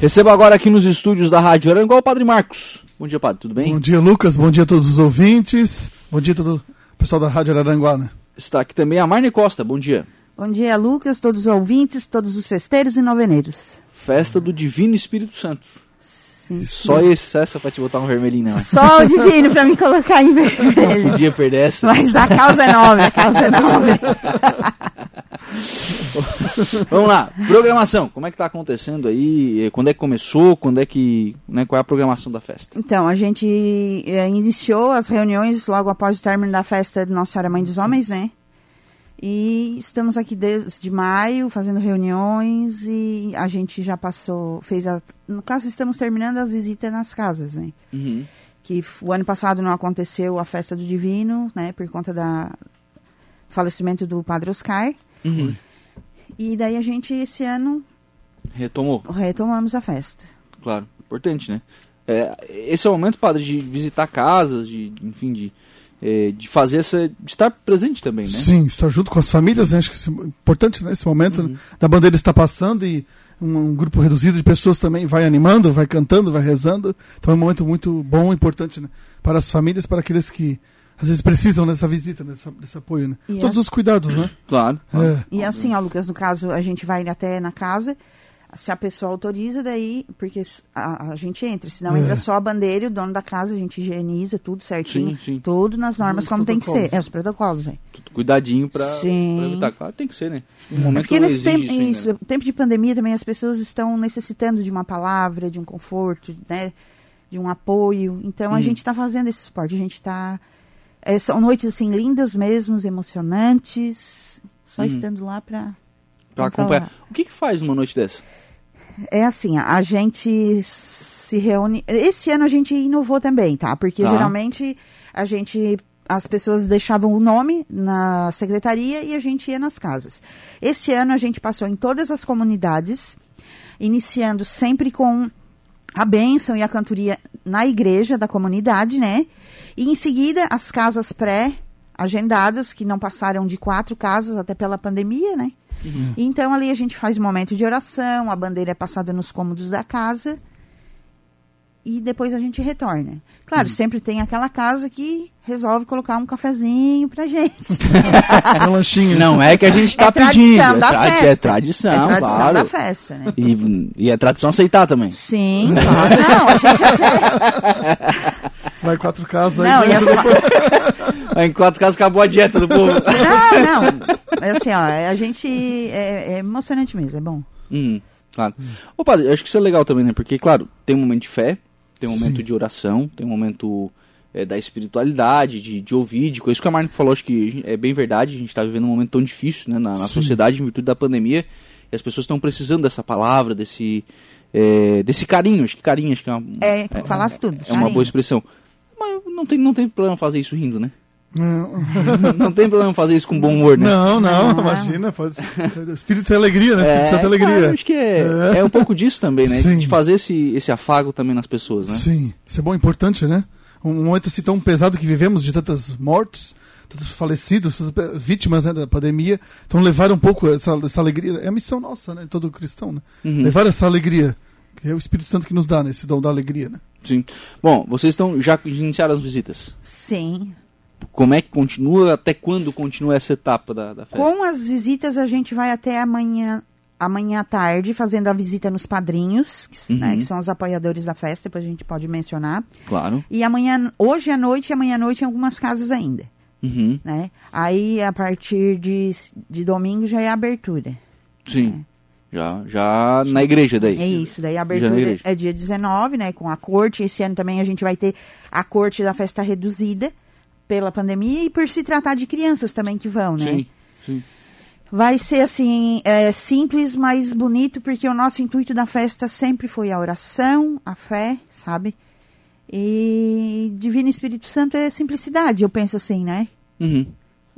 Recebo agora aqui nos estúdios da Rádio Aranguá o Padre Marcos. Bom dia, Padre, tudo bem? Bom dia, Lucas. Bom dia a todos os ouvintes. Bom dia a todo o pessoal da Rádio Aranguá, né? Está aqui também a Marne Costa. Bom dia. Bom dia, Lucas, todos os ouvintes, todos os festeiros e noveneiros. Festa do Divino Espírito Santo. Sim, Só esse, essa pra te botar um vermelhinho, não. Só o divino pra me colocar em Não vermelho. podia perder essa. Mas a causa é nobre, a causa é nobre. Vamos lá, programação. Como é que tá acontecendo aí? Quando é que começou? Quando é que. Né, qual é a programação da festa? Então, a gente eh, iniciou as reuniões logo após o término da festa de Nossa Senhora Mãe dos Homens, né? E estamos aqui desde maio fazendo reuniões e a gente já passou, fez a. No caso, estamos terminando as visitas nas casas, né? Uhum. que o ano passado não aconteceu a festa do Divino, né, por conta da falecimento do Padre Oscar. Uhum. E daí a gente esse ano Retomou, retomamos a festa. claro. Importante, né? É, esse é o momento, padre, de visitar casas, de, enfim, de, é, de fazer essa. de estar presente também, né? Sim, estar junto com as famílias, né? Acho que é importante nesse momento Uhum. né? da bandeira está passando e um, um grupo reduzido de pessoas também vai animando, vai cantando, vai rezando. Então é um momento muito bom e importante né? para as famílias, para aqueles que às vezes precisam dessa visita, dessa, desse apoio, né? E Todos a- os cuidados, né? Claro. É. E assim, ó, Lucas, no caso, a gente vai até na casa, se a pessoa autoriza, daí, porque a, a gente entra, senão É. entra só a bandeira e o dono da casa, a gente higieniza tudo certinho, Sim, sim. tudo nas normas Os como tem que ser. É, os protocolos, é. Tudo Cuidadinho pra, Sim. pra evitar. Claro, tem que ser, né? No momento Porque nesse tempo, isso isso, né? tempo de pandemia também as pessoas estão necessitando de uma palavra, de um conforto, né? De um apoio. Então Uhum. a gente está fazendo esse suporte. A gente está. São noites assim lindas mesmo, emocionantes. Só Uhum. estando lá para. Pra acompanhar. O que, que faz numa noite dessa? É assim, a gente se reúne. Esse ano a gente inovou também, tá? Porque Tá. geralmente a gente. As pessoas deixavam o nome na secretaria e a gente ia nas casas. Esse ano a gente passou em todas as comunidades, iniciando sempre com a bênção e a cantoria na igreja da comunidade, né? E em seguida as casas pré-agendadas, que não passaram de quatro casas até pela pandemia, né? Então ali a gente faz um momento de oração, a bandeira é passada nos cômodos da casa e depois a gente retorna. Claro, sempre tem aquela casa que resolve colocar um cafezinho pra gente. É um lanchinho. Não é que a gente tá é tradição pedindo. da é, tra- festa. é tradição, É tradição claro. da festa, né? E, e é tradição aceitar também. Sim, claro. Não, a gente até... Vai quatro casas aí. Não, né? e. Aí, Em quatro casas acabou a dieta do povo. não, não. É assim, ó, a gente... É, é emocionante mesmo, é bom. Uhum, claro. Ô, padre, eu acho que isso é legal também, né? Porque, claro, tem um momento de fé, tem um momento Sim. de oração, tem um momento é, da espiritualidade, de, de ouvir, de coisa. Isso que a Marne falou, acho que é bem verdade. A gente tá vivendo um momento tão difícil, né? Na, na sociedade, em virtude da pandemia. E as pessoas estão precisando dessa palavra, desse, é, desse carinho. Acho que carinho, acho que é uma, É, falasse tudo. é uma boa expressão. Mas não tem, não tem problema fazer isso rindo, né? Não, não tem problema fazer isso com bom humor, né? não, não, Não. imagina. Pode... Espírito é alegria, né? Espírito é claro, alegria. acho que é, É. é um pouco disso também, né? Sim. De fazer esse, esse afago também nas pessoas, né? Sim, isso é bom, importante, né? Um momento assim tão pesado que vivemos de tantas mortes, tantos falecidos, tantas vítimas né, da pandemia, então levar um pouco essa, essa alegria, é a missão nossa, né? de Todo cristão, né? Uhum. Levar essa alegria, que é o Espírito Santo que nos dá, né? Esse dom da alegria, né? Sim. Bom, vocês estão já iniciaram as visitas. Sim. Como é que continua? Até quando continua essa etapa da, da festa? Com as visitas, a gente vai até amanhã, amanhã à tarde, fazendo a visita nos padrinhos, que, s- Uhum. né, que são os apoiadores da festa, depois a gente pode mencionar. Claro. E amanhã, hoje à noite e amanhã à noite em algumas casas ainda, Uhum. né? Aí, a partir de, de domingo, já é a abertura. Sim. Já, já na igreja daí. É isso, daí a abertura é dia 19, né, com a corte. Esse ano também a gente vai ter a corte da festa reduzida pela pandemia e por se tratar de crianças também que vão, né? Sim. Sim. Vai ser assim, é, simples, mas bonito, porque o nosso intuito da festa sempre foi a oração, a fé, sabe? E Divino Espírito Santo é simplicidade, eu penso assim, né? Uhum.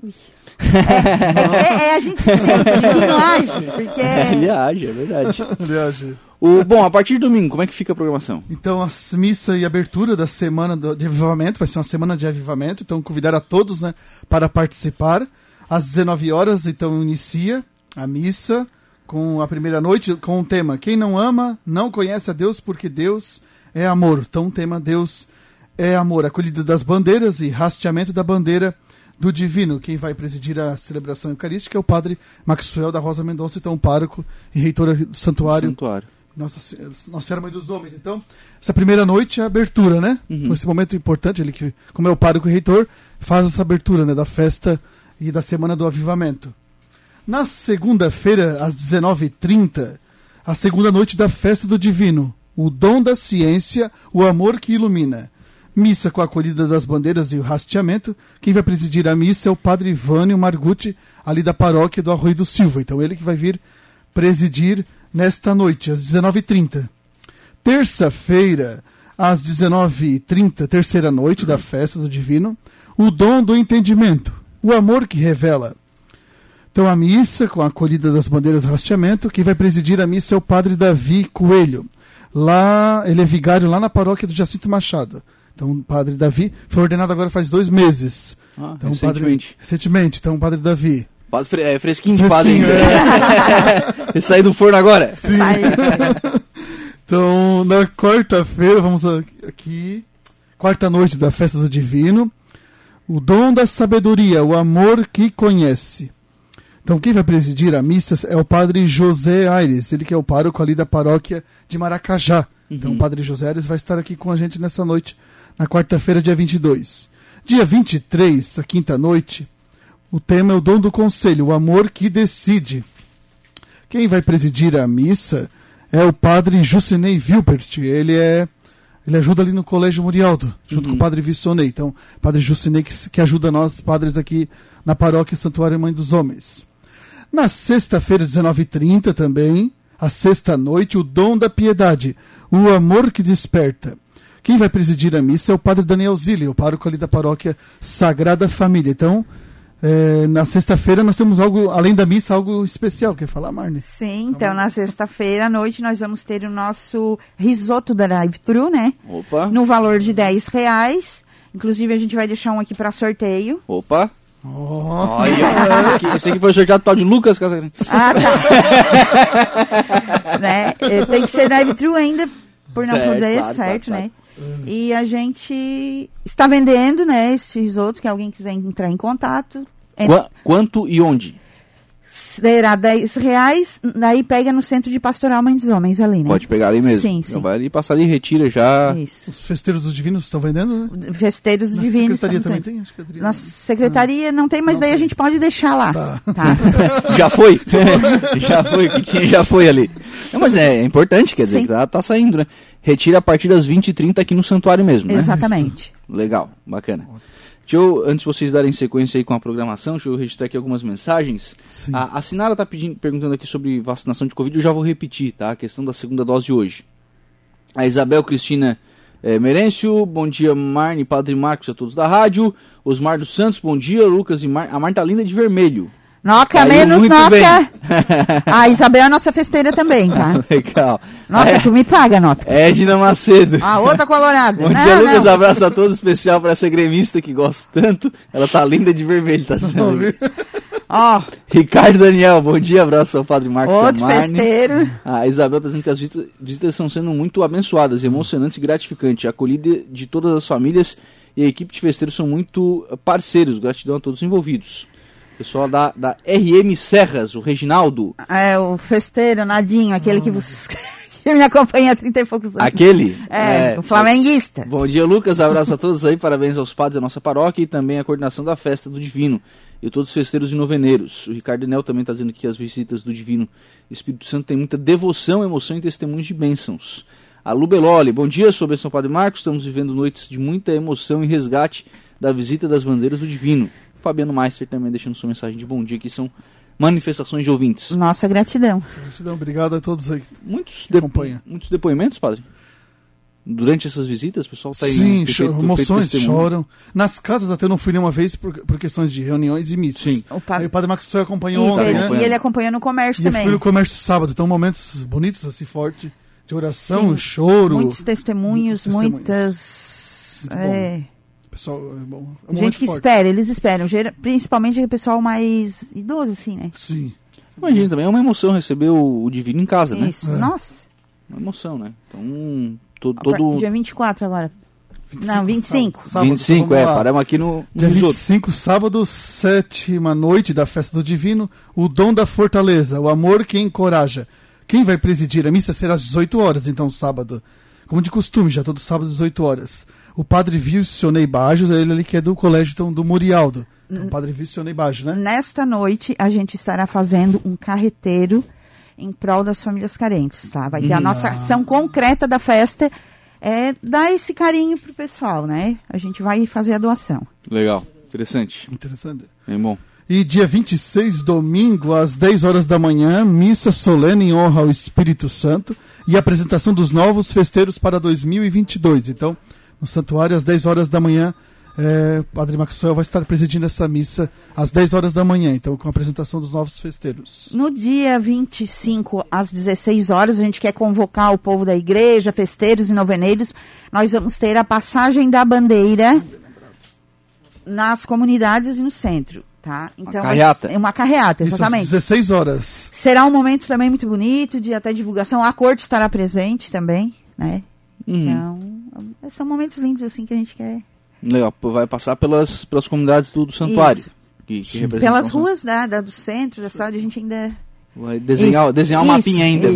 É, é- é a gente sente, divino age, porque Ele age, é verdade. Aliás, o, bom, a partir de domingo, como é que fica a programação? Então, a missa e abertura da semana do- de avivamento, vai ser uma semana de avivamento, então convidar a todos né, para participar. Às 19 horas, então, inicia a missa com a primeira noite, com o tema Quem não ama, não conhece a Deus, porque Deus é amor. Então, o tema Deus é amor. Acolhida das bandeiras e hasteamento da bandeira do Divino. Quem vai presidir a celebração eucarística é o padre Maxwell da Rosa Mendonça, então pároco e reitora do santuário. Santuário. Nossa, Nossa Senhora Mãe dos Homens. Então, essa primeira noite é a abertura, né? Então, esse momento importante, ele que, como é o pároco e reitor, faz essa abertura, né, da festa e da Semana do Avivamento. Na segunda-feira, às 19h30, a segunda noite da festa do Divino, o dom da ciência, o amor que ilumina. Missa com a acolhida das bandeiras e o hasteamento. Quem vai presidir a missa é o padre Vânio Margutti, ali da paróquia do Arroio do Silva. Então, ele que vai vir presidir nesta noite, às 19h30. Terça-feira, às 19h30, terceira noite da festa do Divino, o dom do entendimento, o amor que revela. Então, a missa, com a acolhida das bandeiras e hasteamento, quem vai presidir a missa é o padre Davi Coelho. Lá, ele é vigário lá na paróquia do Jacinto Machado. Então, o padre Davi foi ordenado agora faz dois meses. Ah, Então, recentemente. Padre, recentemente, então, o padre Davi. Padre fre- é, fresquinho de padre Fresquinho. Ele saiu do forno agora. Sai. Então, na quarta-feira, vamos aqui, quarta noite da festa do Divino, o dom da sabedoria, o amor que conhece. Então, quem vai presidir a missa é o padre José Aires, ele que é o pároco ali da paróquia de Maracajá. Então, o padre José Aires vai estar aqui com a gente nessa noite, na quarta-feira, dia 22. Dia 23, a quinta noite, o tema é o dom do conselho, o amor que decide. Quem vai presidir a missa é o padre Jusinei Vilbert. Ele é ele ajuda ali no Colégio Murialdo, junto com o padre Vissonei. Então, padre Jusinei que, que ajuda nós, padres aqui na paróquia Santuário Mãe dos Homens. Na sexta-feira, 19h30 também, a sexta noite, o dom da piedade, o amor que desperta. Quem vai presidir a missa é o padre Daniel Zilli, o pároco ali da paróquia Sagrada Família. Então, eh, na sexta-feira nós temos algo, além da missa, algo especial. Quer falar, Marne? Sim, então na sexta-feira à noite nós vamos ter o nosso risoto da drive-thru, né? Opa, No valor de 10 reais. Inclusive a gente vai deixar um aqui para sorteio. opa. Oh. Olha, esse aqui, esse aqui foi sorteado tal de Lucas Casagrande. Ah, tá. né? eh, Tem que ser drive-thru ainda, por não Certo, poder, claro, certo, claro, né? E a gente está vendendo, né, esse risoto, que alguém quiser entrar em contato. Qua- quanto e onde? Será 10 reais, daí pega no centro de pastoral Mãe dos Homens ali, né? Pode pegar ali mesmo. Sim, Então sim. vai ali, passa ali, retira já. Isso. Os festeiros dos divinos estão vendendo, né? Festeiros Na divinos. secretaria também tem? Acho que a Adriana- Nossa secretaria não tem, mas Não daí a tem. gente pode deixar lá. Tá. tá? Já foi? já foi, o que tinha já foi ali. Não, mas é, é importante, quer dizer, tá, tá saindo, né? Retira a partir das 20h30 aqui no santuário mesmo, né? Exatamente. Legal, bacana. Deixa eu, antes de vocês darem sequência aí com a programação, deixa eu registrar aqui algumas mensagens. Sim. A, a Sinara tá pedindo, perguntando aqui sobre vacinação de Covid, eu já vou repetir, tá? A questão da segunda dose de hoje. A Isabel Cristina eh, Merencio, bom dia Marne, Padre Marcos a todos da rádio. Osmar dos Santos, bom dia, Lucas e Mar... A Marta Linda de vermelho. Noca Caiu menos Noca. A Isabel é nossa festeira também, tá? Legal. Noca, É, tu me paga, Noca. Edna Macedo. A outra colorada. Bom não, dia, Lucas. não. Abraço a todos, especial para essa gremista que gosto tanto. Ela tá linda de vermelho, tá sendo. Ó, Ricardo Daniel, bom dia, abraço ao Padre Marcos outro Amarne. festeiro. A Isabel está dizendo que as visitas, visitas estão sendo muito abençoadas, emocionantes e gratificantes. A acolhida de todas as famílias e a equipe de festeiros são muito parceiros. Gratidão a todos os envolvidos. Pessoal da, da RM Serras, o Reginaldo. É, o festeiro, Nadinho, aquele que, que me acompanha há 30 e poucos anos. Aquele. É, o flamenguista. Bom dia, Lucas. Abraço a todos aí. Parabéns aos padres da nossa paróquia e também à coordenação da festa do Divino. E todos os festeiros e noveneiros. O Ricardo Nel também está dizendo que as visitas do Divino Espírito Santo têm muita devoção, emoção e testemunhos de bênçãos. A Lu Beloli, bom dia, sou São Padre Marcos. Estamos vivendo noites de muita emoção e resgate da visita das bandeiras do Divino. Fabiano Meister também deixando sua mensagem de bom dia, que são manifestações de ouvintes. Nossa gratidão. Gratidão, obrigado a todos aí. Muitos, Que acompanha. muitos depoimentos, padre? Durante essas visitas, o pessoal está aí. Sim, né, feito- feito emoções, choram. Nas casas até eu não fui nenhuma vez por, por questões de reuniões e missas. Sim. O pa- Aí o Padre Maxwell acompanhou Isso, ontem, ele- né? E ele acompanha no comércio E eu também. fui no comércio sábado, então momentos bonitos, assim, forte, de oração, Sim. choro. Muitos testemunhos, Testemunhos. muitas. Muito bom. É, Pessoal, é bom. É um gente que forte. espera, eles esperam. Principalmente o pessoal mais idoso, assim, né? Sim. Imagina também, é uma emoção receber o, o divino em casa, né? Isso. É. Nossa. Uma emoção, né? Então, to, todo. Dia 24 agora. Não, 25. Sábado, sábado, 25, vamos é, paramos aqui no, Dia nos outros. 25, sábado, sétima noite da festa do Divino, o dom da fortaleza, o amor que encoraja. Quem vai presidir? A missa será às 18 horas, então, sábado. Como de costume, já todo sábado às 18 horas. O padre Vilcionei Bajos, ele ali que é do colégio então, do Murialdo. Então, o padre Vilcionei Bajos, né? Nesta noite, a gente estará fazendo um carreteiro em prol das famílias carentes, tá? Vai ter a nossa ação concreta da festa, é dar esse carinho pro pessoal, né? A gente vai fazer a doação. Legal, interessante. Interessante. Bem bom. E dia 26, domingo, às 10 horas da manhã, missa solene em honra ao Espírito Santo e apresentação dos novos festeiros para 2022. Então, no santuário, às 10 horas da manhã, é, o Padre Maxwell vai estar presidindo essa missa às 10 horas da manhã, então, com a apresentação dos novos festeiros. No dia 25, às 16 horas, a gente quer convocar o povo da igreja, festeiros e noveneiros. Nós vamos ter a passagem da bandeira nas comunidades e no centro, tá? Então, carreata. É uma carreata, Isso às exatamente. 16 horas. Será um momento também muito bonito de até divulgação. A corte estará presente também, né? Uhum. Então, são momentos lindos assim que a gente quer. Legal, vai passar pelas, pelas comunidades do, do santuário. Isso. Que, que Pelas ruas da, da- do centro, da cidade, a gente ainda. Vai desenhar, Isso, desenhar um isso, mapinha ainda,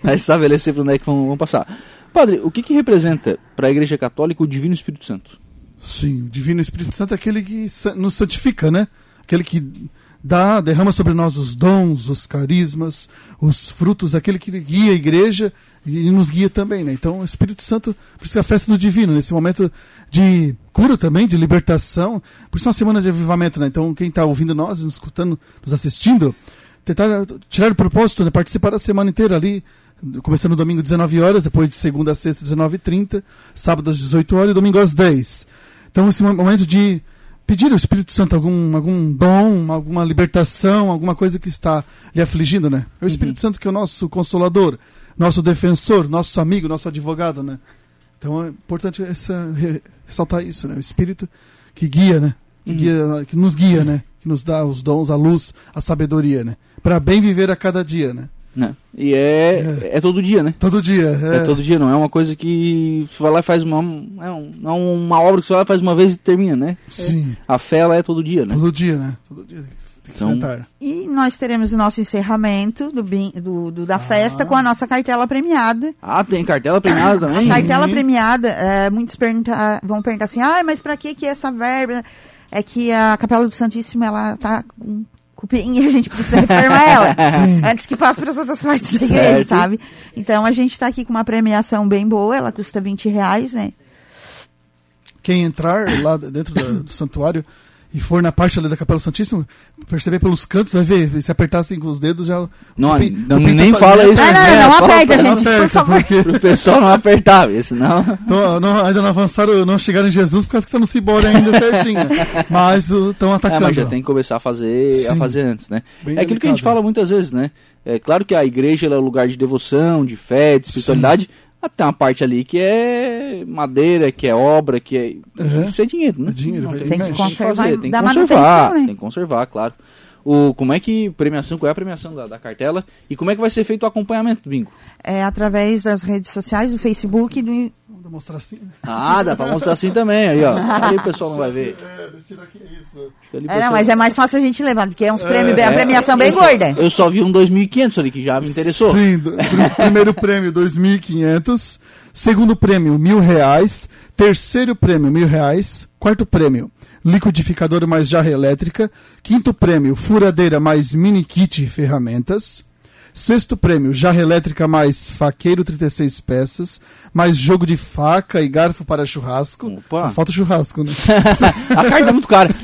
pra estabelecer para onde é que vão, vão passar. Padre, o que, que representa para a Igreja Católica o Divino Espírito Santo? Sim, o Divino Espírito Santo é aquele que nos santifica, né? Aquele que dá, derrama sobre nós os dons, os carismas, os frutos, aquele que guia a igreja e nos guia também, né? Então, o Espírito Santo, por isso que é a festa do Divino, nesse momento de cura também, de libertação, por isso é uma semana de avivamento, né? Então, quem está ouvindo nós, nos escutando, nos assistindo, tentar tirar o propósito, né? Participar da semana inteira ali, começando domingo 19 horas, depois de segunda a sexta 19h30, sábado às 18 horas e domingo às 10 então, esse mo- momento de pedir ao Espírito Santo algum, algum dom, alguma libertação, alguma coisa que está lhe afligindo, né? É o Espírito Santo que é o nosso consolador, nosso defensor, nosso amigo, nosso advogado, né? Então é importante essa, re- ressaltar isso, né? O Espírito que guia, né? Que, guia, que nos guia, né? Que nos dá os dons, a luz, a sabedoria, né? Para bem viver a cada dia, né? Né? E é, é. todo dia, né? Todo dia. É. É, todo dia, não é uma coisa que você vai lá e faz uma. É um- não é uma obra que você vai lá e faz uma vez e termina, né? Sim, A fé ela é todo dia, né? todo dia, né? Todo dia tem que Então-. E nós teremos o nosso encerramento do, bin- do- do- da festa Ah. com a nossa cartela premiada. Ah, tem cartela premiada também? cartela premiada, é, muitos pergunta- vão perguntar assim, ah, mas pra que que essa verba? É que a Capela do Santíssimo, ela tá com cupim e a gente precisa reformar ela. Sim. Antes que passe para as outras partes da Certo. igreja, sabe? Então a gente tá aqui com uma premiação bem boa, ela custa 20 reais, né? quem entrar lá dentro da- do santuário e for na parte ali da Capela Santíssima, perceber pelos cantos, vai ver, se apertar assim com os dedos já. Não, o pi- não- o nem tá- fala isso. Não, não, né? não aperta, gente, por favor. porque Pro pessoal não apertar, senão. então, não- ainda não avançaram, não chegaram em Jesus por causa que tá no Cibore ainda certinho. Mas estão É, atacando. mas já tem que começar a fazer, a Sim. fazer antes, né? Bem é aquilo que a gente delicado. fala muitas vezes, né? É claro que a igreja ela é um lugar de devoção, de fé, de espiritualidade. Mas tem uma parte ali que é madeira, que é obra, que é. Uhum. Isso é dinheiro, né? É dinheiro, Não tem, Tem que conservar fazer, tem que conservar, né? tem que conservar, claro. O, como é que premiação, qual é a premiação da, da cartela e como é que vai ser feito o acompanhamento do bingo? É através das redes sociais, do Facebook e do, Vamos demonstrar assim. né? Ah, dá pra mostrar assim também, aí ó. Ali o pessoal não vai ver. É, deixa eu tirar aqui isso. É, não, mas é mais fácil a gente levar, porque é uns prêmios, bem- a É, premiação bem eu só- gorda. Eu só vi um 2.500 ali que já me interessou. Sim, do- pr- primeiro prêmio 2.500, segundo prêmio mil reais, terceiro prêmio mil reais, quarto prêmio liquidificador mais jarra elétrica, quinto prêmio furadeira mais mini kit ferramentas, sexto prêmio jarra elétrica mais faqueiro 36 peças, mais jogo de faca e garfo para churrasco. Opa. Só falta churrasco, né? A carta é muito cara.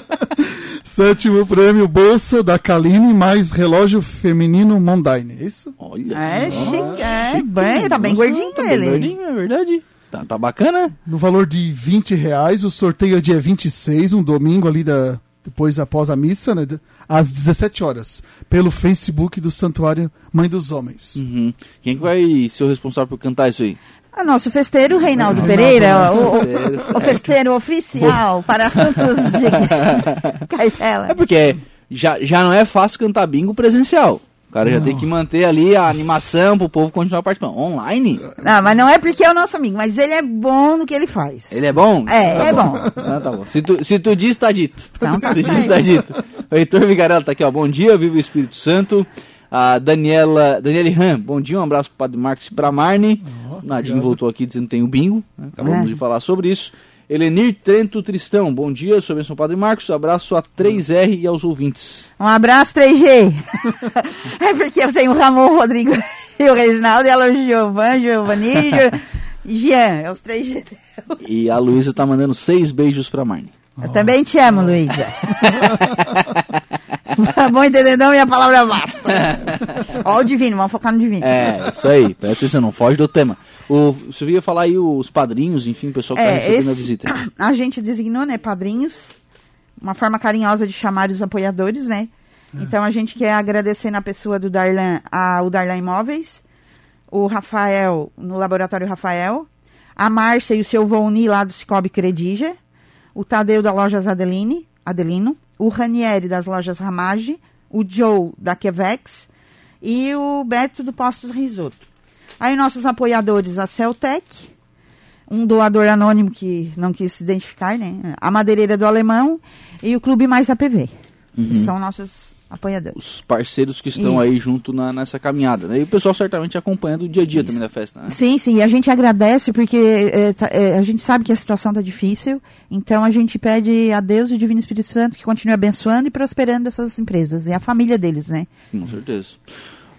Sétimo prêmio bolsa da Kaline mais relógio feminino Mondaine. É Isso? Olha É só. chique, é bem, tá bem gordinho tá bem ele. gordinho, é verdade. Tá, tá bacana. no valor de 20 reais. O sorteio é dia 26, um domingo ali da, depois após a missa, né, às 17 horas, pelo Facebook do Santuário Mãe dos Homens. Uhum. Quem que vai ser o responsável por cantar isso aí? O nosso festeiro, Reinaldo Reinaldo, Pereira, o, o- Festeiro, o festeiro oficial para assuntos de cartela. É porque já, já não é fácil cantar bingo presencial. O cara já tem que manter ali a animação pro povo continuar participando. Online? Não, mas não é porque é o nosso amigo, mas ele é bom no que ele faz. Ele é bom? É, Tá é bom. Ah, tá bom. Se tu, se tu diz, tá dito. Então tá se diz, tá dito. O Heitor Vigarella tá aqui, ó. Bom dia, viva o Espírito Santo. A Daniela, Daniele Ram, bom dia, um abraço pro Padre Marcos e pra Marne. Ó, Nadinho voltou aqui dizendo que tem o bingo. né? Acabamos É. de falar sobre isso. Elenir Trento Tristão, bom dia, sou Benção Padre Marcos. Abraço a 3R e aos ouvintes. Um abraço, 3G. é porque eu tenho o Ramon, o Rodrigo e o Reginaldo, e ela o Giovan, Giovanni e Jean. É os 3G. E a Luísa tá mandando seis beijos pra Marne. Eu também te amo, Luísa. Bom entendedor, minha palavra basta. Ó o divino, vamos focar no divino. É, isso aí, presta atenção, não foge do tema. O, você ia falar aí os padrinhos, enfim, o pessoal que tá É, recebendo a esse- visita. A gente designou, né, padrinhos, uma forma carinhosa de chamar os apoiadores, né? Então a gente quer agradecer na pessoa do Darlan, a, o Darlan Imóveis, o Rafael, no Laboratório Rafael, a Márcia e o seu Volni lá do Cicobi Credija, o Tadeu da Lojas Adeline, Adelino, o Ranieri das Lojas Ramage, o Joe da Quevex e o Beto do Postos Risoto. Aí nossos apoiadores, a Celtec, um doador anônimo que não quis se identificar, né? A Madeireira do Alemão e o Clube Mais APV. que São nossos apoiadores. Os parceiros que estão Isso. aí junto na- nessa caminhada. Né? E o pessoal certamente acompanhando o dia a dia também da festa. Né? Sim, sim, e a gente agradece porque é, tá- é, a gente sabe que a situação está difícil, então a gente pede a Deus e o Divino Espírito Santo que continue abençoando e prosperando essas empresas e a família deles, né? Com certeza.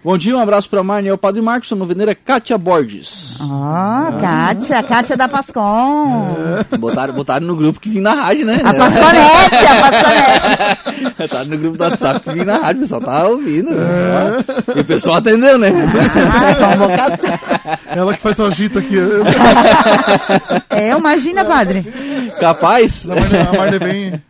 Bom dia, um abraço para Marne e ao Padre Marcos, a noveneira Kátia Borges. Ó, Kátia, Kátia da Pascom. Botaram, botaram no grupo que vim na rádio, né? A Pasconete, a Pasconete. Botaram no grupo do WhatsApp que vim na rádio, o pessoal tava ouvindo. o pessoal- E o pessoal atendeu, né? Ah, convocação. Ela que faz o agito aqui. É, imagina, padre. Capaz? A a Marlene vem,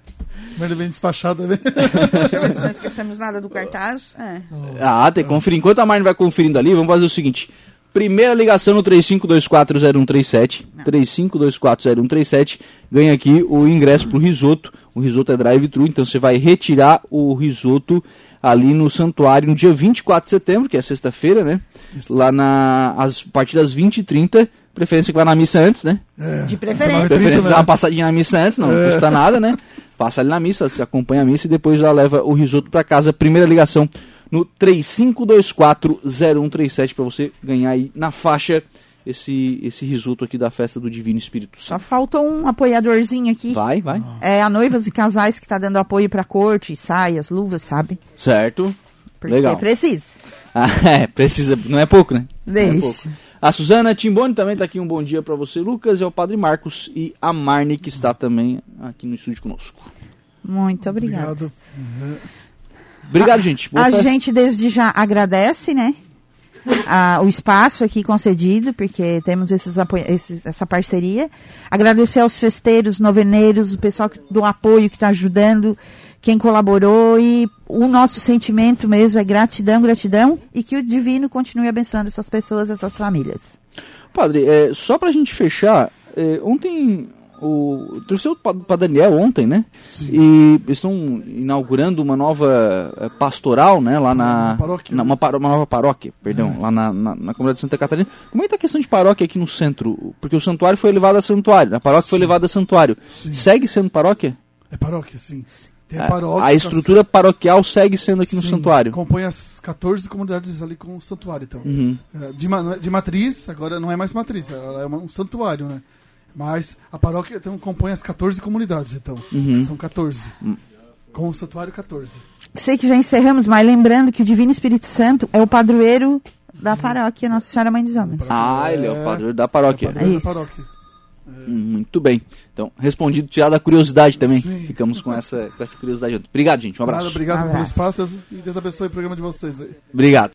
a Marlene vem despachada. Vem. Deixa eu ver se não esquecemos nada do cartaz. É. Ah, tem que conferir. Enquanto a Marne vai conferindo ali, vamos fazer o seguinte. Primeira ligação no 35240137. 35240137. Ganha aqui o ingresso pro risoto. O risoto é drive-thru, então você vai retirar o risoto ali no santuário no dia 24 de setembro, que é sexta-feira, né? Lá na as, a partir das 20h30. Preferência que vai na missa antes, né? É, De preferência. Preferência né? dar uma passadinha na missa antes, não custa nada, né? Passa ali na missa, você acompanha a missa e depois já leva o risoto pra casa. Primeira ligação no 35240137 pra você ganhar aí na faixa esse, esse risoto aqui da festa do Divino Espírito Só Santo. faltou um apoiadorzinho aqui. Vai, vai. É a noivas e casais que tá dando apoio pra corte, saias, luvas, sabe? Certo. Porque Legal. precisa. Ah, é, precisa, não é pouco, né? Não é Deixa. pouco. A Suzana Timboni também tá aqui, um bom dia pra você, Lucas, e ao Padre Marcos e a Marne, que está também aqui no estúdio conosco. Muito obrigada. Obrigado. Obrigado, gente. Boa A festa. gente desde já agradece, né? a- o espaço aqui concedido, porque temos esses apoio- esses- essa parceria. Agradecer aos festeiros, noveneiros, o pessoal que- do apoio que está ajudando, quem colaborou e o nosso sentimento mesmo é gratidão, gratidão e que o divino continue abençoando essas pessoas, essas famílias. Padre, é, só pra gente fechar, é, ontem o trouxe para Daniel ontem, né? Sim. E estão inaugurando uma nova é, pastoral, né? Lá na, Uma paróquia, na- né? uma, paro- uma nova paróquia, perdão, lá na, na, na comunidade de Santa Catarina. Como é que tá a questão de paróquia aqui no centro? Porque o santuário foi elevado a santuário, a paróquia foi Sim. elevada a santuário. Sim. Segue sendo paróquia? É paróquia, sim. Tem a A- paróquia. a estrutura paroquial segue sendo aqui no sim, santuário. Compõe as 14 comunidades ali com o santuário, então. Uhum. É, De, de matriz, agora não é mais matriz, ela é uma- um santuário, né? Mas a paróquia então, compõe as 14 comunidades, então. Uhum. São 14. Com o santuário, 14. Sei que já encerramos, mas lembrando que o Divino Espírito Santo é o padroeiro da paróquia Nossa Senhora Mãe dos Homens. Ah, ele é o padroeiro da paróquia. Padroeiro isso. da paróquia. Muito bem. Então, respondido, tirado a curiosidade também. Sim. Ficamos com essa, com essa curiosidade. Obrigado, gente. Um abraço. Obrigado Um pelo abraço. espaço e Deus abençoe o programa de vocês aí. Obrigado.